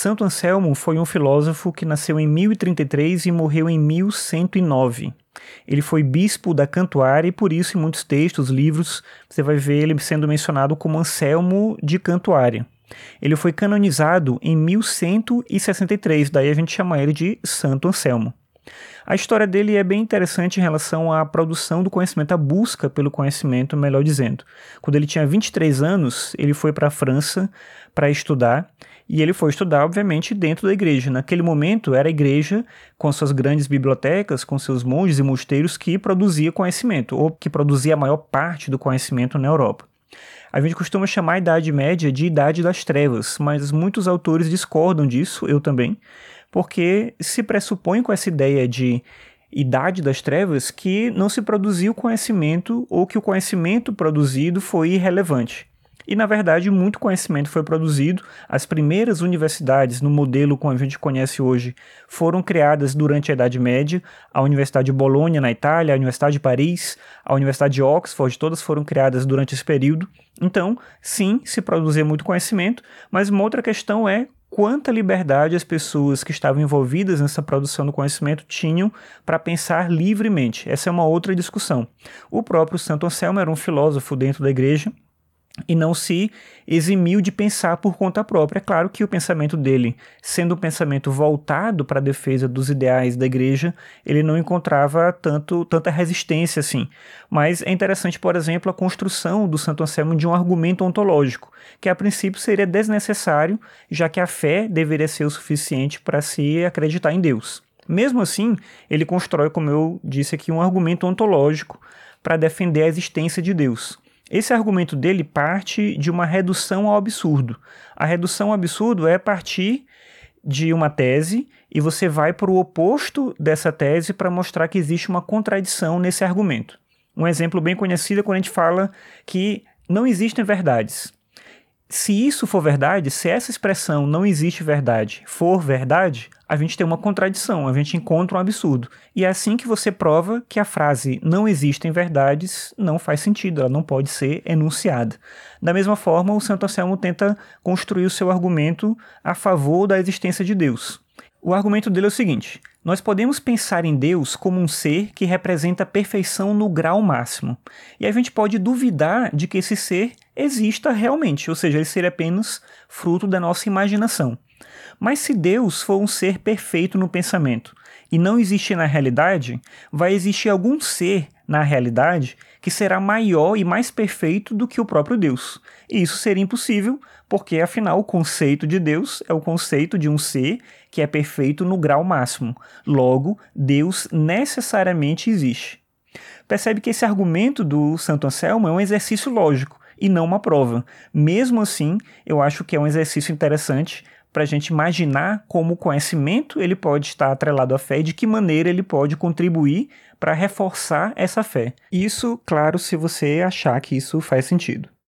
Santo Anselmo foi um filósofo que nasceu em 1033 e morreu em 1109. Ele foi bispo da Cantuária e por isso em muitos textos, livros, você vai ver ele sendo mencionado como Anselmo de Cantuária. Ele foi canonizado em 1163, daí a gente chama ele de Santo Anselmo. A história dele é bem interessante em relação à produção do conhecimento, a busca pelo conhecimento, melhor dizendo. Quando ele tinha 23 anos, ele foi para a França para estudar e ele foi estudar, obviamente, dentro da igreja. Naquele momento, era a igreja, com suas grandes bibliotecas, com seus monges e mosteiros, que produzia conhecimento, ou que produzia a maior parte do conhecimento na Europa. A gente costuma chamar a Idade Média de Idade das Trevas, mas muitos autores discordam disso, eu também, porque se pressupõe com essa ideia de Idade das Trevas que não se produziu conhecimento ou que o conhecimento produzido foi irrelevante. E, na verdade, muito conhecimento foi produzido. As primeiras universidades, no modelo como a gente conhece hoje, foram criadas durante a Idade Média. A Universidade de Bolonha, na Itália, a Universidade de Paris, a Universidade de Oxford, todas foram criadas durante esse período. Então, sim, se produzia muito conhecimento, mas uma outra questão é quanta liberdade as pessoas que estavam envolvidas nessa produção do conhecimento tinham para pensar livremente. Essa é uma outra discussão. O próprio Santo Anselmo era um filósofo dentro da igreja e não se eximiu de pensar por conta própria. É claro que o pensamento dele, sendo um pensamento voltado para a defesa dos ideais da igreja, ele não encontrava tanto, tanta resistência assim. Mas é interessante, por exemplo, a construção do Santo Anselmo de um argumento ontológico, que a princípio seria desnecessário, já que a fé deveria ser o suficiente para se acreditar em Deus. Mesmo assim, ele constrói, como eu disse aqui, um argumento ontológico para defender a existência de Deus. Esse argumento dele parte de uma redução ao absurdo. A redução ao absurdo é partir de uma tese e você vai para o oposto dessa tese para mostrar que existe uma contradição nesse argumento. Um exemplo bem conhecido é quando a gente fala que não existem verdades se isso for verdade, se essa expressão não existe verdade for verdade, a gente tem uma contradição, a gente encontra um absurdo. E é assim que você prova que a frase não existem verdades não faz sentido, ela não pode ser enunciada. Da mesma forma, o Santo Anselmo tenta construir o seu argumento a favor da existência de Deus. O argumento dele é o seguinte: nós podemos pensar em Deus como um ser que representa a perfeição no grau máximo. E a gente pode duvidar de que esse ser exista realmente, ou seja, ele seria apenas fruto da nossa imaginação. Mas se Deus for um ser perfeito no pensamento e não existir na realidade, vai existir algum ser na realidade que será maior e mais perfeito do que o próprio Deus. E isso seria impossível, porque afinal o conceito de Deus é o conceito de um ser que é perfeito no grau máximo. Logo, Deus necessariamente existe. Percebe que esse argumento do Santo Anselmo é um exercício lógico e não uma prova. Mesmo assim, eu acho que é um exercício interessante para a gente imaginar como o conhecimento ele pode estar atrelado à fé e de que maneira ele pode contribuir para reforçar essa fé. Isso, claro, se você achar que isso faz sentido.